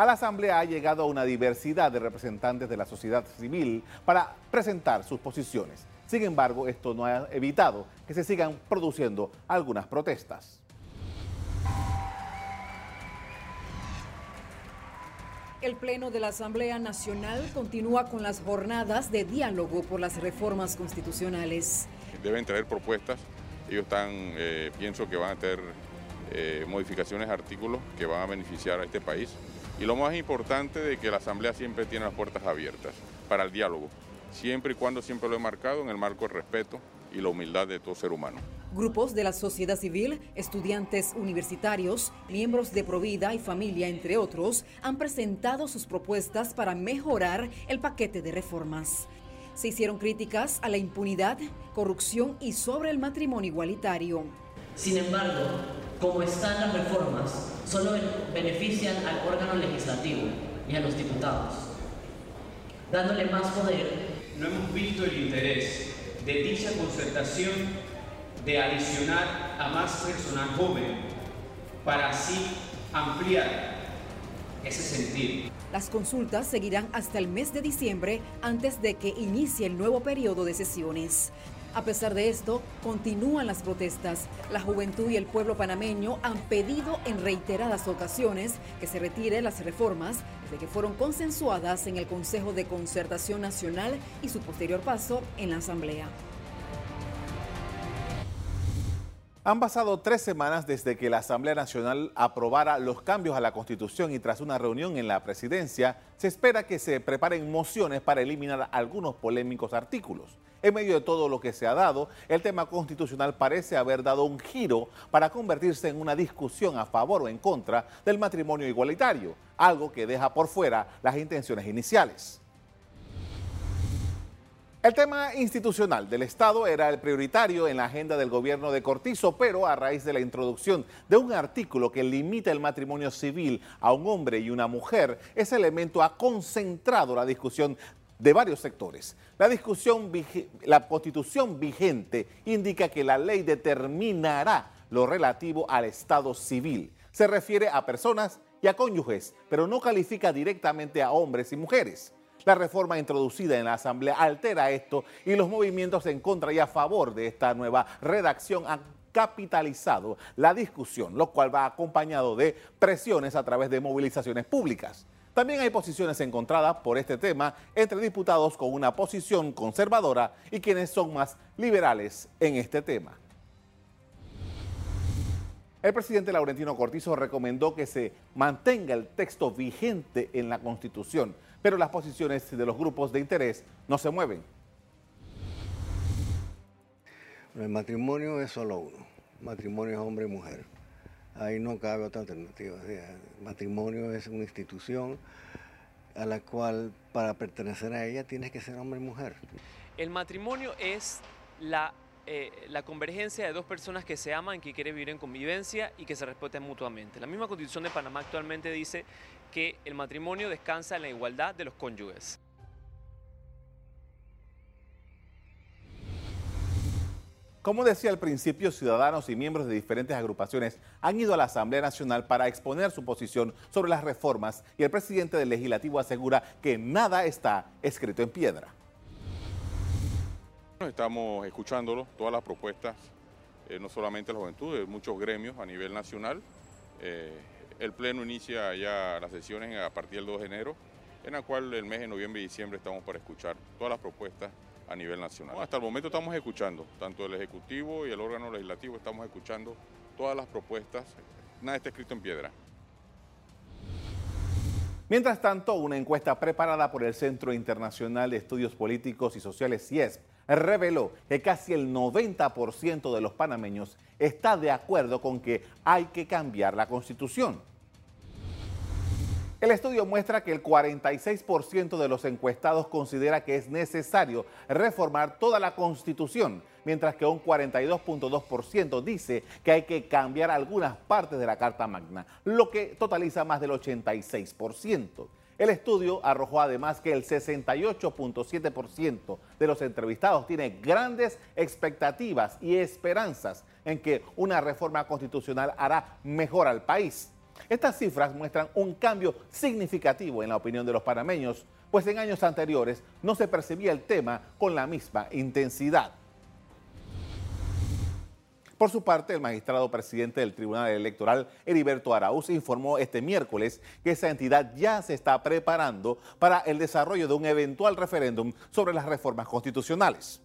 A la Asamblea ha llegado una diversidad de representantes de la sociedad civil para presentar sus posiciones. Sin embargo, esto no ha evitado que se sigan produciendo algunas protestas. El Pleno de la Asamblea Nacional continúa con las jornadas de diálogo por las reformas constitucionales. Deben traer propuestas. Ellos están, eh, pienso que van a tener eh, modificaciones de artículos que van a beneficiar a este país. Y lo más importante de que la Asamblea siempre tiene las puertas abiertas para el diálogo, siempre y cuando siempre lo he marcado en el marco del respeto y la humildad de todo ser humano. Grupos de la sociedad civil, estudiantes universitarios, miembros de Provida y familia, entre otros, han presentado sus propuestas para mejorar el paquete de reformas. Se hicieron críticas a la impunidad, corrupción y sobre el matrimonio igualitario. Sin embargo, como están las reformas, solo benefician al órgano legislativo y a los diputados, dándole más poder. No hemos visto el interés de dicha concertación de adicionar a más personal joven para así ampliar ese sentido. Las consultas seguirán hasta el mes de diciembre antes de que inicie el nuevo periodo de sesiones. A pesar de esto, continúan las protestas. La juventud y el pueblo panameño han pedido en reiteradas ocasiones que se retiren las reformas desde que fueron consensuadas en el Consejo de Concertación Nacional y su posterior paso en la Asamblea. Han pasado tres semanas desde que la Asamblea Nacional aprobara los cambios a la Constitución y tras una reunión en la presidencia, se espera que se preparen mociones para eliminar algunos polémicos artículos. En medio de todo lo que se ha dado, el tema constitucional parece haber dado un giro para convertirse en una discusión a favor o en contra del matrimonio igualitario, algo que deja por fuera las intenciones iniciales. El tema institucional del Estado era el prioritario en la agenda del gobierno de Cortizo, pero a raíz de la introducción de un artículo que limita el matrimonio civil a un hombre y una mujer, ese elemento ha concentrado la discusión de varios sectores. La discusión, la constitución vigente indica que la ley determinará lo relativo al Estado civil. Se refiere a personas y a cónyuges, pero no califica directamente a hombres y mujeres. La reforma introducida en la Asamblea altera esto y los movimientos en contra y a favor de esta nueva redacción han capitalizado la discusión, lo cual va acompañado de presiones a través de movilizaciones públicas. También hay posiciones encontradas por este tema entre diputados con una posición conservadora y quienes son más liberales en este tema. El presidente Laurentino Cortizo recomendó que se mantenga el texto vigente en la Constitución, pero las posiciones de los grupos de interés no se mueven. El matrimonio es solo uno. matrimonio es hombre y mujer. Ahí no cabe otra alternativa. el matrimonio es una institución a la cual para pertenecer a ella tienes que ser hombre y mujer. El matrimonio es la eh, la convergencia de dos personas que se aman, que quieren vivir en convivencia y que se respeten mutuamente. La misma constitución de Panamá actualmente dice que el matrimonio descansa en la igualdad de los cónyuges. Como decía al principio, ciudadanos y miembros de diferentes agrupaciones han ido a la Asamblea Nacional para exponer su posición sobre las reformas y el presidente del Legislativo asegura que nada está escrito en piedra. Estamos escuchándolo, todas las propuestas, eh, no solamente la juventud, de muchos gremios a nivel nacional. Eh, el Pleno inicia ya las sesiones a partir del 2 de enero, en la cual el mes de noviembre y diciembre estamos para escuchar todas las propuestas a nivel nacional. Hasta el momento estamos escuchando, tanto el Ejecutivo y el órgano legislativo estamos escuchando todas las propuestas, nada está escrito en piedra. Mientras tanto, una encuesta preparada por el Centro Internacional de Estudios Políticos y Sociales, CIESP, reveló que casi el 90% de los panameños está de acuerdo con que hay que cambiar la constitución. El estudio muestra que el 46% de los encuestados considera que es necesario reformar toda la constitución, mientras que un 42.2% dice que hay que cambiar algunas partes de la Carta Magna, lo que totaliza más del 86%. El estudio arrojó además que el 68.7% de los entrevistados tiene grandes expectativas y esperanzas en que una reforma constitucional hará mejor al país. Estas cifras muestran un cambio significativo en la opinión de los panameños, pues en años anteriores no se percibía el tema con la misma intensidad. Por su parte, el magistrado presidente del Tribunal Electoral, Heriberto Arauz, informó este miércoles que esa entidad ya se está preparando para el desarrollo de un eventual referéndum sobre las reformas constitucionales.